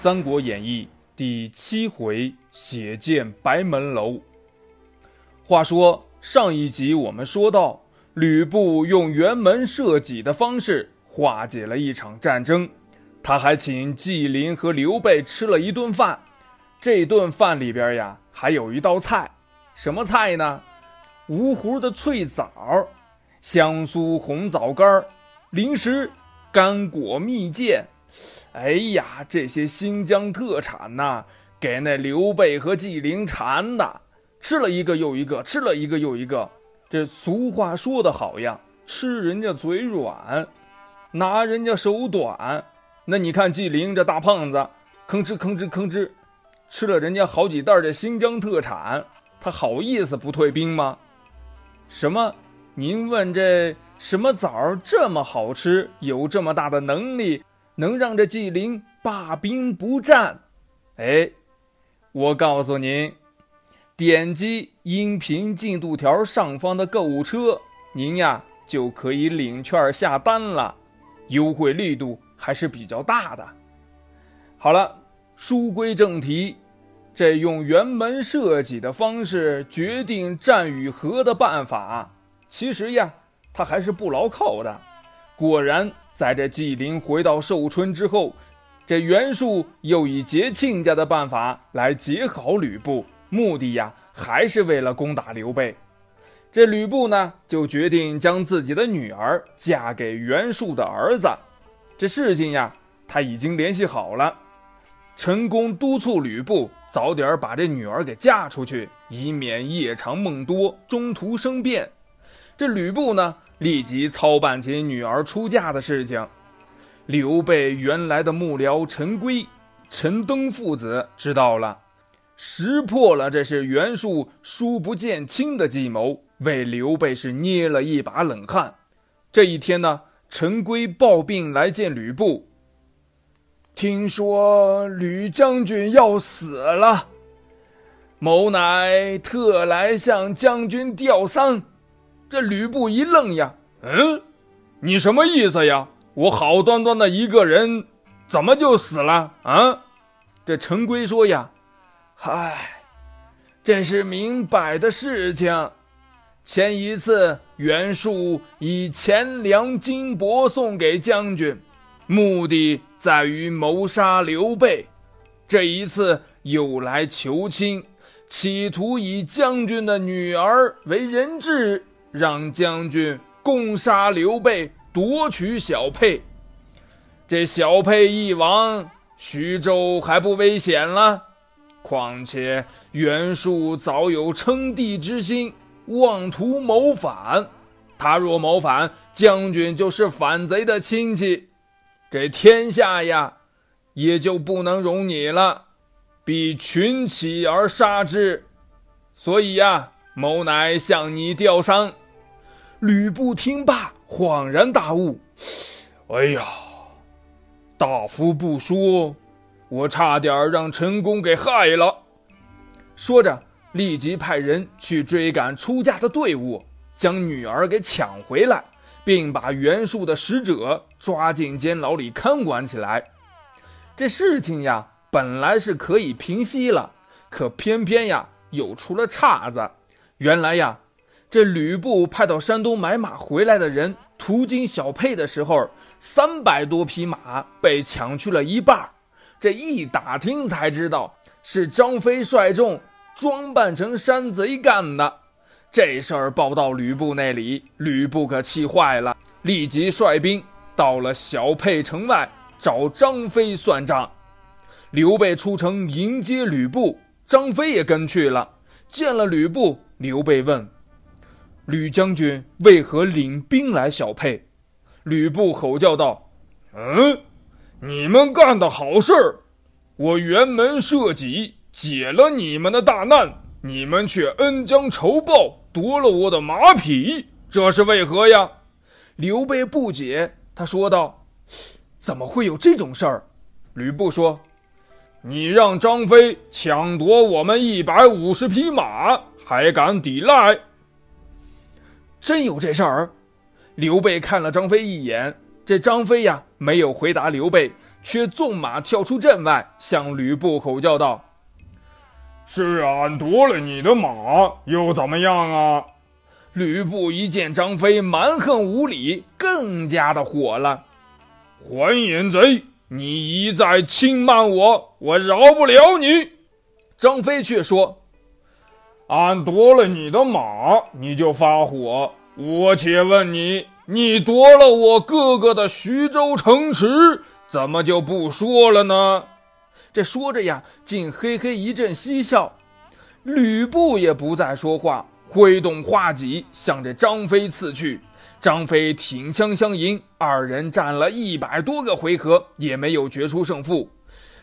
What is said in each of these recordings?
三国演义》第七回血溅白门楼。话说上一集我们说到，吕布用辕门射戟的方式化解了一场战争，他还请纪灵和刘备吃了一顿饭。这顿饭里边呀，还有一道菜，什么菜呢？芜湖的脆枣，香酥红枣干零食，干果蜜饯。哎呀，这些新疆特产呐，给那刘备和纪灵馋的，吃了一个又一个，吃了一个又一个。这俗话说得好呀，吃人家嘴软，拿人家手短。那你看纪灵这大胖子，吭哧吭哧吭哧，吃了人家好几袋这新疆特产，他好意思不退兵吗？什么？您问这什么枣这么好吃，有这么大的能力，能让这纪灵罢兵不战？哎，我告诉您，点击音频进度条上方的购物车，您呀就可以领券下单了，优惠力度还是比较大的。好了，书归正题。这用辕门射戟的方式决定战与和的办法，其实呀，它还是不牢靠的。果然，在这纪灵回到寿春之后，这袁术又以结亲家的办法来结好吕布，目的呀，还是为了攻打刘备。这吕布呢，就决定将自己的女儿嫁给袁术的儿子。这事情呀，他已经联系好了。陈宫督促吕布早点把这女儿给嫁出去，以免夜长梦多，中途生变。这吕布呢，立即操办起女儿出嫁的事情。刘备原来的幕僚陈规、陈登父子知道了，识破了这是袁术疏不见亲的计谋，为刘备是捏了一把冷汗。这一天呢，陈规抱病来见吕布。听说吕将军要死了，某乃特来向将军吊丧。这吕布一愣呀，嗯，你什么意思呀？我好端端的一个人，怎么就死了啊？这陈规说呀，嗨，这是明摆的事情。前一次袁术以钱粮金帛送给将军。目的在于谋杀刘备，这一次又来求亲，企图以将军的女儿为人质，让将军攻杀刘备，夺取小沛。这小沛一亡，徐州还不危险了？况且袁术早有称帝之心，妄图谋反。他若谋反，将军就是反贼的亲戚。这天下呀，也就不能容你了，必群起而杀之。所以呀，某乃向你吊丧。吕布听罢，恍然大悟：“哎呀，大夫不说，我差点让陈宫给害了。”说着，立即派人去追赶出嫁的队伍，将女儿给抢回来。并把袁术的使者抓进监牢里看管起来。这事情呀，本来是可以平息了，可偏偏呀，又出了岔子。原来呀，这吕布派到山东买马回来的人，途经小沛的时候，三百多匹马被抢去了一半。这一打听才知道，是张飞率众装扮成山贼干的。这事儿报到吕布那里，吕布可气坏了，立即率兵到了小沛城外找张飞算账。刘备出城迎接吕布，张飞也跟去了。见了吕布，刘备问：“吕将军为何领兵来小沛？”吕布吼叫道：“嗯，你们干的好事儿，我辕门射戟解了你们的大难。”你们却恩将仇报，夺了我的马匹，这是为何呀？刘备不解，他说道：“怎么会有这种事儿？”吕布说：“你让张飞抢夺我们一百五十匹马，还敢抵赖？真有这事儿？”刘备看了张飞一眼，这张飞呀，没有回答刘备，却纵马跳出阵外，向吕布吼叫道：“是俺夺了你的马，又怎么样啊？”吕布一见张飞蛮横无理，更加的火了：“还眼贼，你一再轻慢我，我饶不了你！”张飞却说：“俺夺了你的马，你就发火。我且问你，你夺了我哥哥的徐州城池，怎么就不说了呢？”这说着呀，竟嘿嘿一阵嬉笑。吕布也不再说话，挥动画戟向着张飞刺去。张飞挺枪相迎，二人战了一百多个回合，也没有决出胜负。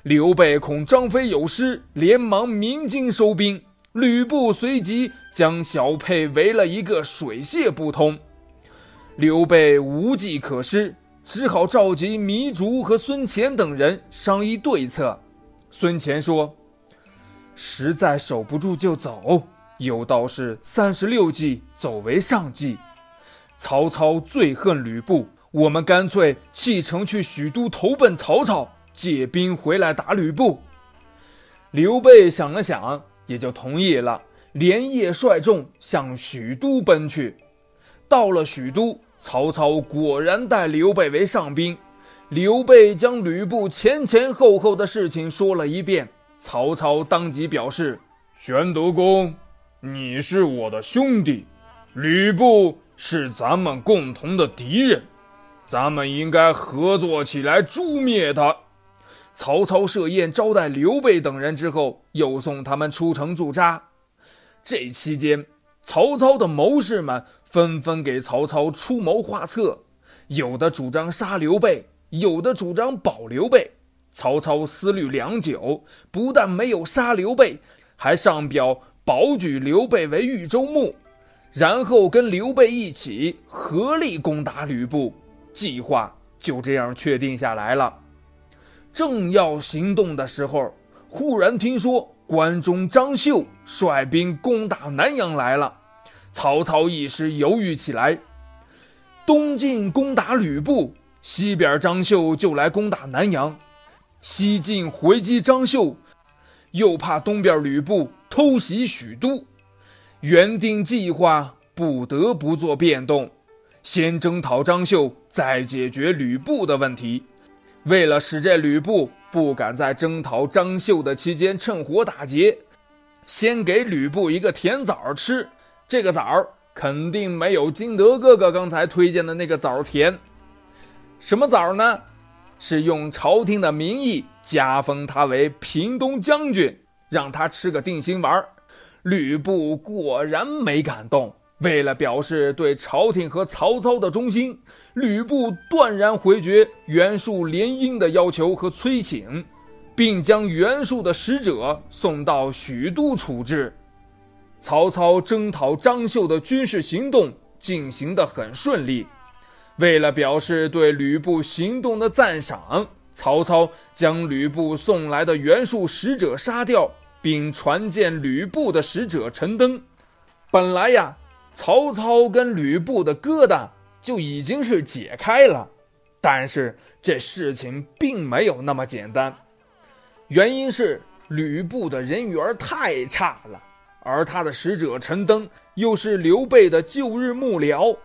刘备恐张飞有失，连忙鸣金收兵。吕布随即将小沛围了一个水泄不通。刘备无计可施，只好召集糜竺和孙乾等人商议对策。孙乾说：“实在守不住就走，有道是三十六计，走为上计。曹操最恨吕布，我们干脆弃城去许都投奔曹操。”借兵回来打吕布，刘备想了想，也就同意了，连夜率众向许都奔去。到了许都，曹操果然待刘备为上宾。刘备将吕布前前后后的事情说了一遍，曹操当即表示：“玄德公，你是我的兄弟，吕布是咱们共同的敌人，咱们应该合作起来诛灭他。”曹操设宴招待刘备等人之后，又送他们出城驻扎。这期间，曹操的谋士们纷纷给曹操出谋划策，有的主张杀刘备，有的主张保刘备。曹操思虑良久，不但没有杀刘备，还上表保举刘备为豫州牧，然后跟刘备一起合力攻打吕布。计划就这样确定下来了。正要行动的时候，忽然听说关中张绣率兵攻打南阳来了。曹操一时犹豫起来：东晋攻打吕布，西边张绣就来攻打南阳；西晋回击张绣，又怕东边吕布偷袭许都。原定计划不得不做变动，先征讨张绣，再解决吕布的问题。为了使这吕布不敢在征讨张绣的期间趁火打劫，先给吕布一个甜枣吃。这个枣肯定没有金德哥哥刚才推荐的那个枣甜。什么枣呢？是用朝廷的名义加封他为平东将军，让他吃个定心丸。吕布果然没敢动。为了表示对朝廷和曹操的忠心，吕布断然回绝袁术联姻的要求和催请，并将袁术的使者送到许都处置。曹操征讨张绣的军事行动进行得很顺利。为了表示对吕布行动的赞赏，曹操将吕布送来的袁术使者杀掉，并传见吕布的使者陈登。本来呀。曹操跟吕布的疙瘩就已经是解开了，但是这事情并没有那么简单。原因是吕布的人缘太差了，而他的使者陈登又是刘备的旧日幕僚。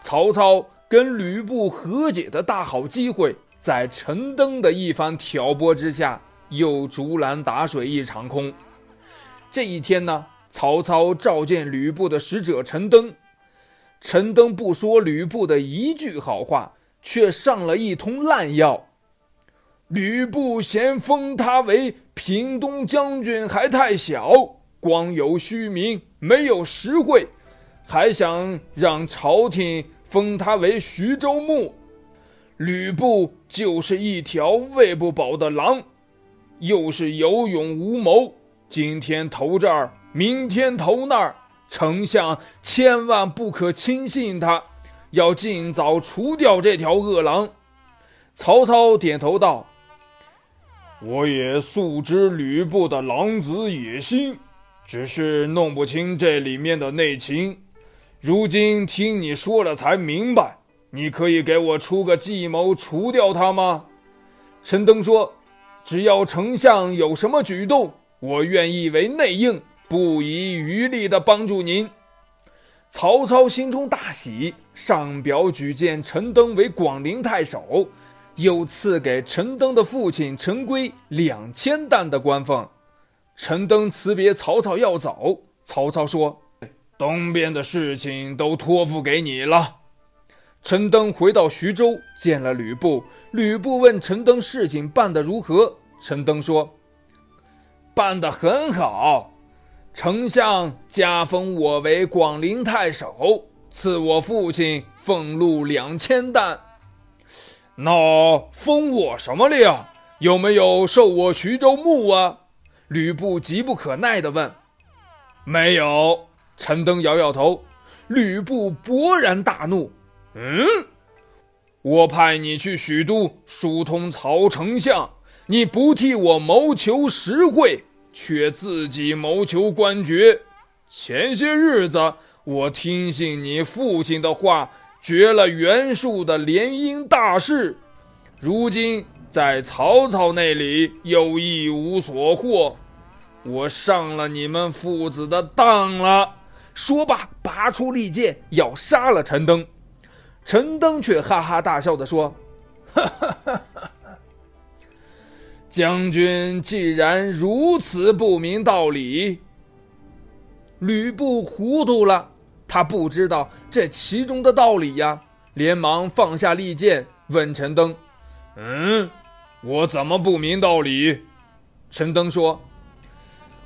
曹操跟吕布和解的大好机会，在陈登的一番挑拨之下，又竹篮打水一场空。这一天呢？曹操召见吕布的使者陈登，陈登不说吕布的一句好话，却上了一通烂药。吕布嫌封他为平东将军还太小，光有虚名，没有实惠，还想让朝廷封他为徐州牧。吕布就是一条喂不饱的狼，又是有勇无谋。今天投这儿。明天投那儿，丞相千万不可轻信他，要尽早除掉这条恶狼。曹操点头道：“我也素知吕布的狼子野心，只是弄不清这里面的内情。如今听你说了才明白，你可以给我出个计谋，除掉他吗？”陈登说：“只要丞相有什么举动，我愿意为内应，不遗余力的帮助您。”曹操心中大喜，上表举荐陈登为广陵太守，又赐给陈登的父亲陈规两千担的官俸。陈登辞别曹操要走，曹操说：“东边的事情都托付给你了。”陈登回到徐州，见了吕布。吕布问陈登事情办得如何？陈登说：“办得很好。”丞相加封我为广陵太守，赐我父亲俸禄两千担。那封我什么了呀？有没有授我徐州牧啊？吕布急不可耐地问。没有。陈登摇摇头。吕布勃然大怒。嗯，我派你去许都疏通曹丞相，你不替我谋求实惠。却自己谋求官爵。前些日子，我听信你父亲的话，绝了袁术的联姻大事。如今在曹操那里又一无所获，我上了你们父子的当了。说罢，拔出利剑要杀了陈登。陈登却哈哈大笑地说：“哈哈哈！”将军既然如此不明道理，吕布糊涂了，他不知道这其中的道理呀，连忙放下利剑，问陈登：“嗯，我怎么不明道理？”陈登说：“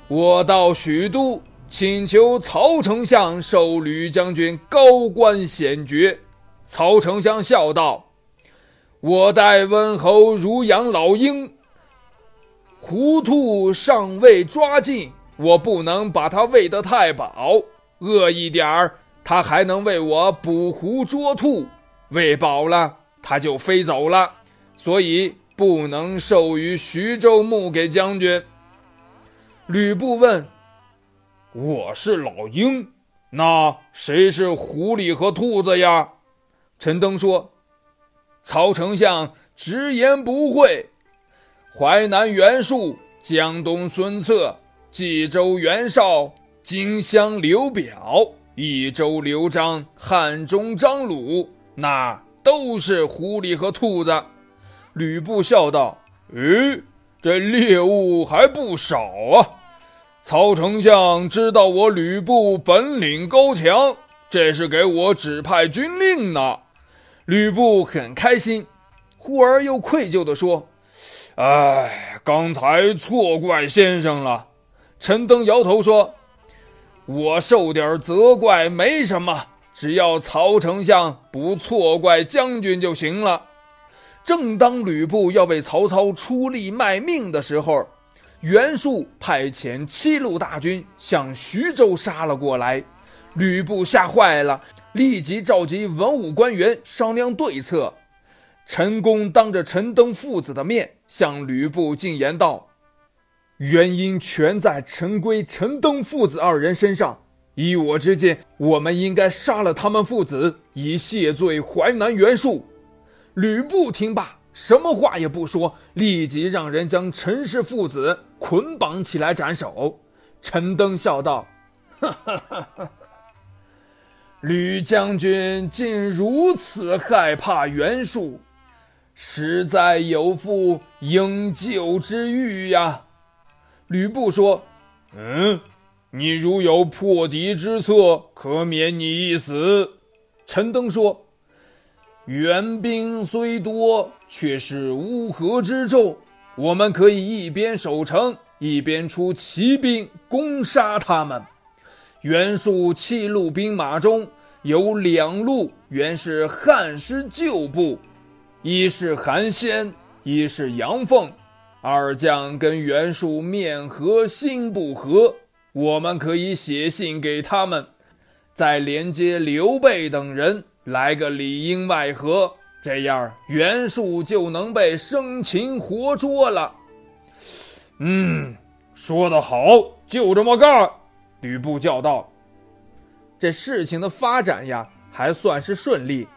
我到许都请求曹丞相授吕将军高官显爵。”曹丞相笑道：“我待温侯如养老鹰。”糊涂尚未抓尽，我不能把它喂得太饱；饿一点儿，它还能为我捕狐捉兔。喂饱了，它就飞走了，所以不能授予徐州牧给将军。吕布问：“我是老鹰，那谁是狐狸和兔子呀？”陈登说：“曹丞相直言不讳。”淮南袁术、江东孙策、冀州袁绍、荆襄刘表、益州刘璋、汉中张鲁，那都是狐狸和兔子。吕布笑道：“咦，这猎物还不少啊！曹丞相知道我吕布本领高强，这是给我指派军令呢。”吕布很开心，忽而又愧疚地说。哎，刚才错怪先生了。陈登摇头说：“我受点责怪没什么，只要曹丞相不错怪将军就行了。”正当吕布要为曹操出力卖命的时候，袁术派遣七路大军向徐州杀了过来。吕布吓坏了，立即召集文武官员商量对策。陈宫当着陈登父子的面向吕布进言道：“原因全在陈规、陈登父子二人身上。依我之见，我们应该杀了他们父子，以谢罪淮南袁术。”吕布听罢，什么话也不说，立即让人将陈氏父子捆绑起来斩首。陈登笑道：“哈哈哈哈吕将军竟如此害怕袁术。”实在有负应救之欲呀，吕布说：“嗯，你如有破敌之策，可免你一死。”陈登说：“援兵虽多，却是乌合之众，我们可以一边守城，一边出骑兵攻杀他们。袁术七路兵马中有两路原是汉师旧部。”一是韩先，一是杨凤，二将跟袁术面和心不和，我们可以写信给他们，再连接刘备等人来个里应外合，这样袁术就能被生擒活捉了。嗯，说得好，就这么干。吕布叫道：“这事情的发展呀，还算是顺利。”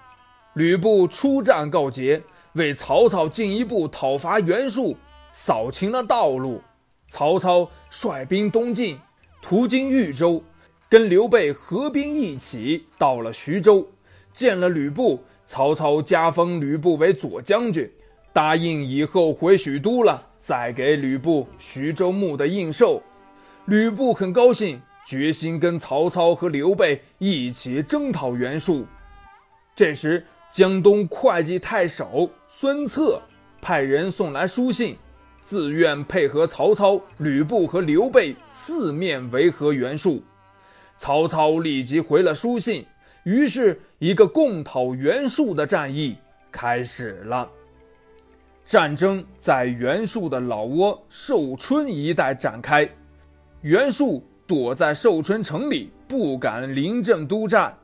吕布出战告捷，为曹操进一步讨伐袁术扫清了道路。曹操率兵东进，途经豫州，跟刘备合兵一起到了徐州，见了吕布。曹操加封吕布为左将军，答应以后回许都了再给吕布徐州牧的印绶。吕布很高兴，决心跟曹操和刘备一起征讨袁术。这时，江东会稽太守孙策派人送来书信，自愿配合曹操、吕布和刘备四面围合袁术。曹操立即回了书信，于是，一个共讨袁术的战役开始了。战争在袁术的老窝寿春一带展开。袁术躲在寿春城里，不敢临阵督战。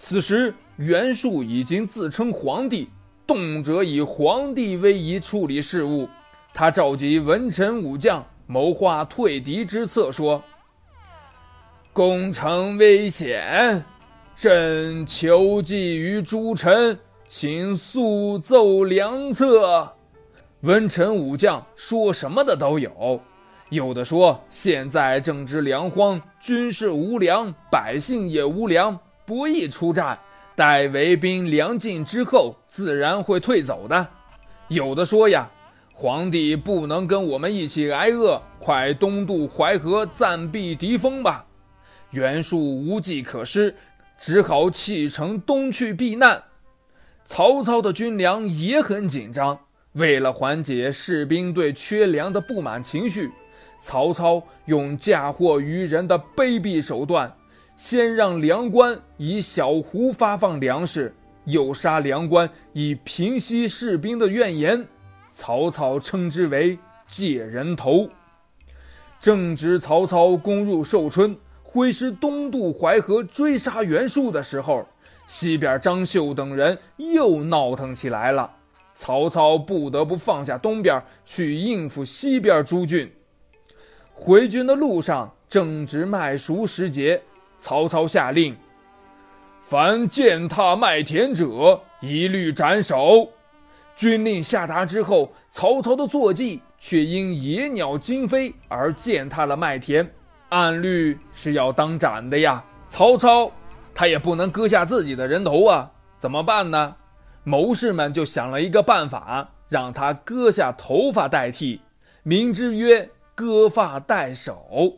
此时，袁术已经自称皇帝，动辄以皇帝威仪处理事务。他召集文臣武将，谋划退敌之策，说：“攻城危险，朕求计于诸臣，请速奏良策。”文臣武将说什么的都有。有的说，现在正值粮荒，军事无粮，百姓也无粮，不宜出战。待围兵粮尽之后，自然会退走的。有的说呀，皇帝不能跟我们一起挨饿，快东渡淮河，暂避敌锋吧。袁术无计可施，只好弃城东去避难。曹操的军粮也很紧张，为了缓解士兵对缺粮的不满情绪。曹操用嫁祸于人的卑鄙手段，先让粮官以小壶发放粮食，诱杀粮官以平息士兵的怨言。曹操称之为借人头。正值曹操攻入寿春，挥师东渡淮河追杀袁术的时候，西边张绣等人又闹腾起来了。曹操不得不放下东边去应付西边诸郡。回军的路上正值麦熟时节，曹操下令：凡践踏麦田者，一律斩首。军令下达之后，曹操的坐骑却因野鸟惊飞而践踏了麦田，按律是要当斩的呀。曹操他也不能割下自己的人头啊，怎么办呢？谋士们就想了一个办法，让他割下头发代替，名之曰。割发代首。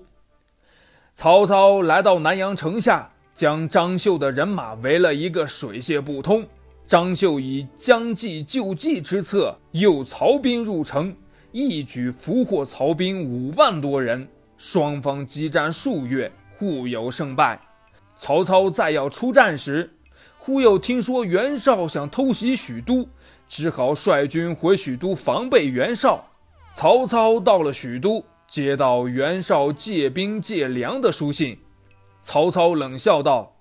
曹操来到南阳城下，将张绣的人马围了一个水泄不通。张绣以将计就计之策，诱曹兵入城，一举俘获曹兵五万多人。双方激战数月，互有胜败。曹操再要出战时，忽又听说袁绍想偷袭许都，只好率军回许都防备袁绍。曹操到了许都。接到袁绍借兵借粮的书信，曹操冷笑道：“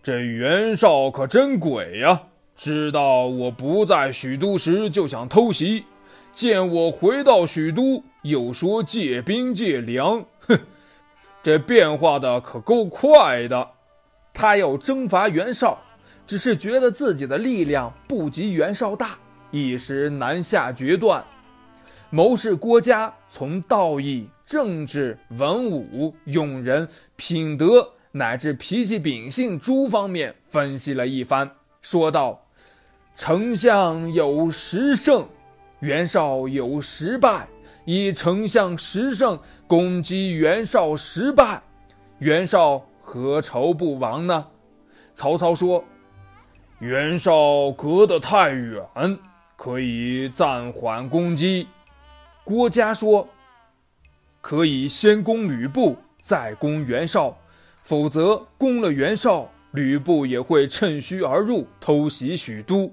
这袁绍可真鬼呀！知道我不在许都时就想偷袭，见我回到许都又说借兵借粮，哼，这变化的可够快的。他要征伐袁绍，只是觉得自己的力量不及袁绍大，一时难下决断。”谋士郭嘉从道义、政治、文武、用人、品德乃至脾气秉性诸方面分析了一番，说道：“丞相有十胜，袁绍有十败。以丞相十胜攻击袁绍十败，袁绍何愁不亡呢？”曹操说：“袁绍隔得太远，可以暂缓攻击。”郭嘉说：“可以先攻吕布，再攻袁绍，否则攻了袁绍，吕布也会趁虚而入，偷袭许都。”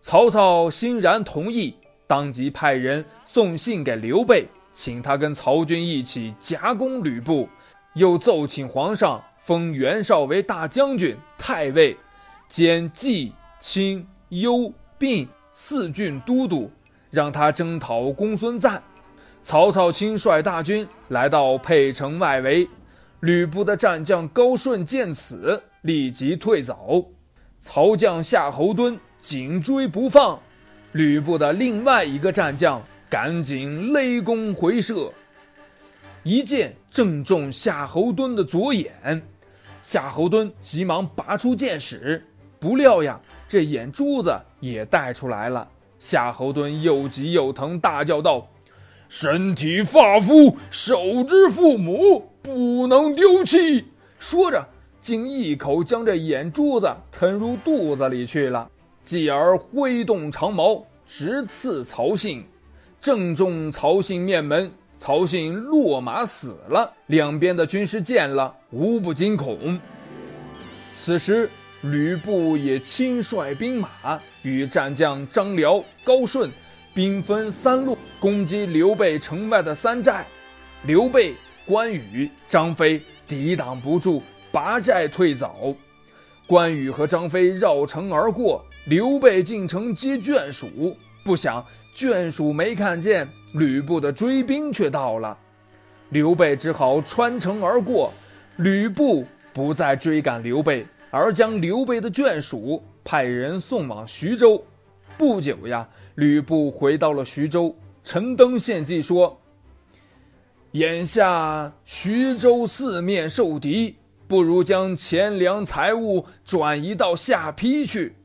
曹操欣然同意，当即派人送信给刘备，请他跟曹军一起夹攻吕布，又奏请皇上封袁绍为大将军、太尉，兼冀、青、幽、并四郡都督。让他征讨公孙瓒，曹操亲率大军来到沛城外围，吕布的战将高顺见此，立即退走。曹将夏侯惇紧追不放，吕布的另外一个战将赶紧勒弓回射，一箭正中夏侯惇的左眼。夏侯惇急忙拔出箭矢，不料呀，这眼珠子也带出来了。夏侯惇又急又疼，大叫道：“身体发肤，受之父母，不能丢弃！”说着，竟一口将这眼珠子吞入肚子里去了。继而挥动长矛，直刺曹信，正中曹信面门。曹信落马死了。两边的军师见了，无不惊恐。此时，吕布也亲率兵马，与战将张辽、高顺兵分三路，攻击刘备城外的三寨。刘备、关羽、张飞抵挡不住，拔寨退走。关羽和张飞绕城而过。刘备进城接眷属，不想眷属没看见吕布的追兵却到了，刘备只好穿城而过。吕布不再追赶刘备，而将刘备的眷属派人送往徐州。不久呀，吕布回到了徐州，陈登献计说：“眼下徐州四面受敌，不如将钱粮财物转移到下邳去。”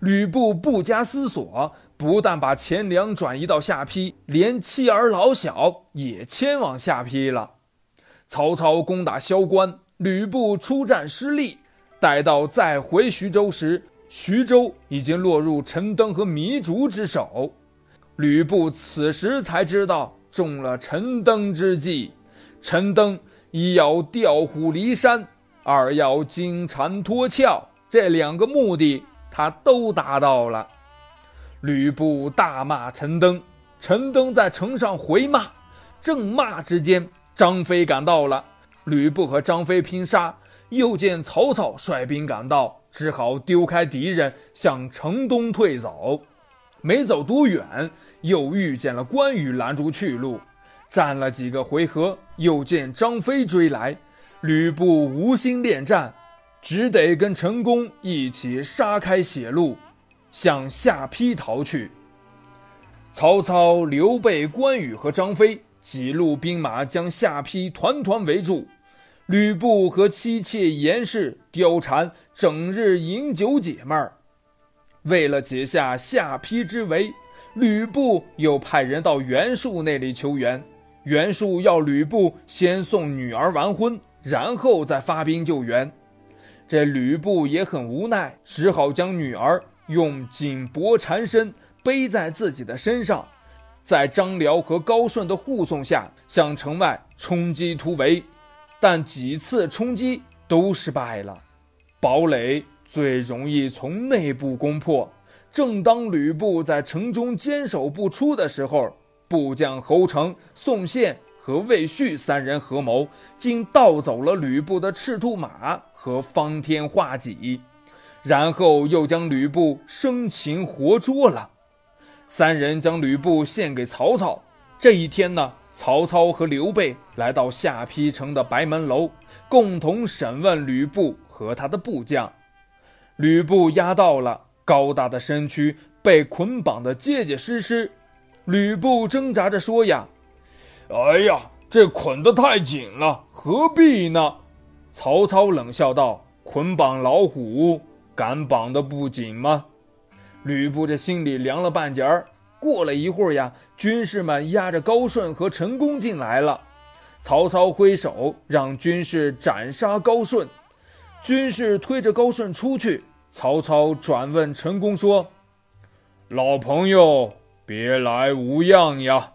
吕布不加思索，不但把钱粮转移到下邳，连妻儿老小也迁往下邳了。曹操攻打萧关，吕布出战失利。待到再回徐州时，徐州已经落入陈登和糜竺之手。吕布此时才知道中了陈登之计。陈登一要调虎离山，二要金蝉脱壳，这两个目的。他都达到了。吕布大骂陈登，陈登在城上回骂，正骂之间，张飞赶到了。吕布和张飞拼杀，又见曹操率兵赶到，只好丢开敌人，向城东退走。没走多远，又遇见了关羽拦住去路，战了几个回合，又见张飞追来，吕布无心恋战。只得跟陈宫一起杀开血路，向下邳逃去。曹操、刘备、关羽和张飞几路兵马将下邳团团围住。吕布和妻妾严氏、貂蝉整日饮酒解闷儿。为了解下下邳之围，吕布又派人到袁术那里求援。袁术要吕布先送女儿完婚，然后再发兵救援。这吕布也很无奈，只好将女儿用锦帛缠身背在自己的身上，在张辽和高顺的护送下向城外冲击突围，但几次冲击都失败了。堡垒最容易从内部攻破，正当吕布在城中坚守不出的时候，部将侯成、宋宪和魏续三人合谋，竟盗走了吕布的赤兔马。和方天画戟，然后又将吕布生擒活捉了。三人将吕布献给曹操。这一天呢，曹操和刘备来到下邳城的白门楼，共同审问吕布和他的部将。吕布押到了，高大的身躯被捆绑得结结实实。吕布挣扎着说：“呀，哎呀，这捆得太紧了，何必呢？”曹操冷笑道：“捆绑老虎，敢绑得不紧吗？”吕布这心里凉了半截儿。过了一会儿呀，军士们押着高顺和陈宫进来了。曹操挥手让军士斩杀高顺，军士推着高顺出去。曹操转问陈宫说：“老朋友，别来无恙呀？”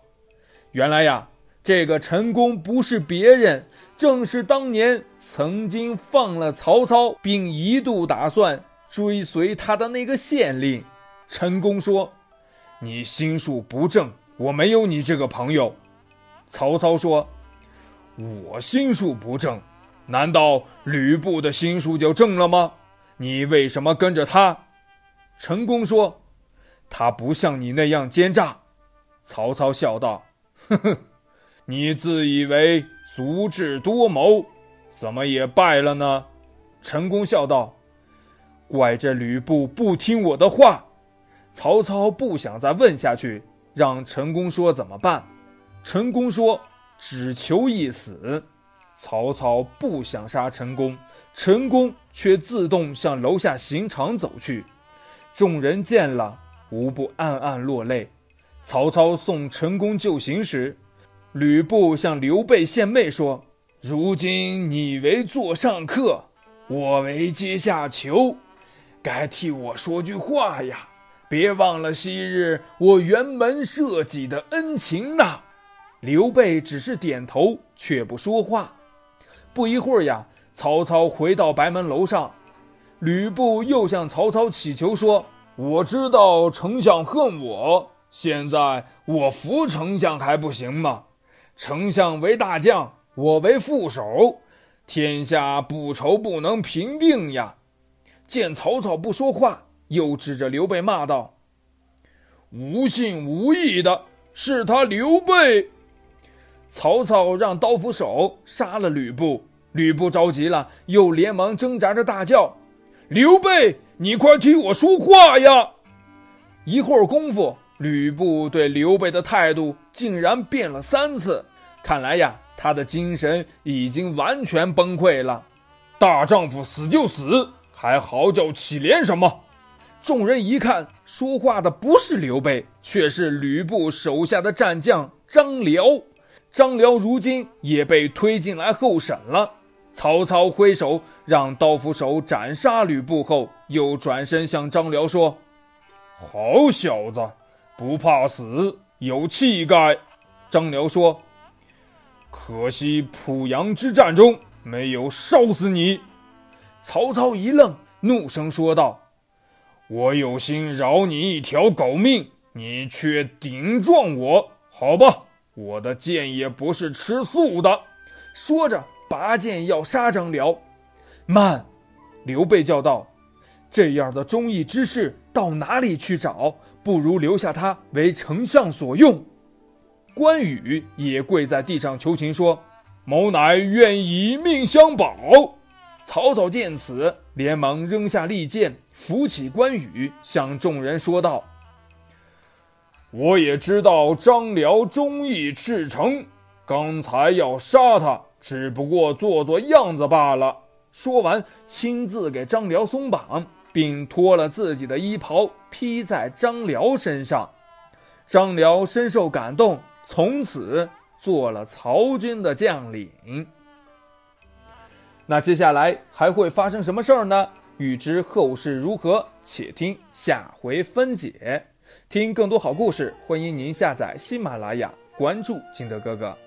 原来呀，这个陈宫不是别人。正是当年曾经放了曹操，并一度打算追随他的那个县令陈宫说：“你心术不正，我没有你这个朋友。”曹操说：“我心术不正，难道吕布的心术就正了吗？你为什么跟着他？”陈宫说：“他不像你那样奸诈。”曹操笑道：“呵呵，你自以为。”足智多谋，怎么也败了呢？陈宫笑道：“怪这吕布不听我的话。”曹操不想再问下去，让陈宫说怎么办。陈宫说只求一死。曹操不想杀陈宫，陈宫却自动向楼下刑场走去。众人见了，无不暗暗落泪。曹操送陈宫就刑时，吕布向刘备献媚说：“如今你为座上客，我为阶下囚，该替我说句话呀！别忘了昔日我辕门射戟的恩情呐！”刘备只是点头，却不说话。不一会儿呀，曹操回到白门楼上，吕布又向曹操乞求说：“我知道丞相恨我，现在我扶丞相还不行吗？丞相为大将，我为副手，天下不愁不能平定呀！”见曹操不说话，又指着刘备骂道：“无信无义的是他刘备！”曹操让刀斧手杀了吕布，吕布着急了，又连忙挣扎着大叫：“刘备，你快替我说话呀！”一会儿功夫，吕布对刘备的态度竟然变了三次，看来呀，他的精神已经完全崩溃了。大丈夫死就死，还嚎叫乞怜什么？众人一看，说话的不是刘备，却是吕布手下的战将张辽。张辽如今也被推进来候审了。曹操挥手让刀斧手斩杀吕布后，又转身向张辽说：“好小子，不怕死，有气概。”张辽说：“可惜濮阳之战中没有烧死你。”曹操一愣，怒声说道：“我有心饶你一条狗命，你却顶撞我，好吧？”我的剑也不是吃素的。说着，拔剑要杀张辽。慢！刘备叫道：“这样的忠义之士到哪里去找？不如留下他为丞相所用。”关羽也跪在地上求情说：“某乃愿以命相保。”曹操见此，连忙扔下利剑，扶起关羽，向众人说道。我也知道张辽忠义赤诚，刚才要杀他，只不过做做样子罢了。说完，亲自给张辽松绑，并脱了自己的衣袍披在张辽身上。张辽深受感动，从此做了曹军的将领。那接下来还会发生什么事儿呢？欲知后事如何，且听下回分解。听更多好故事，欢迎您下载喜马拉雅，关注金德哥哥。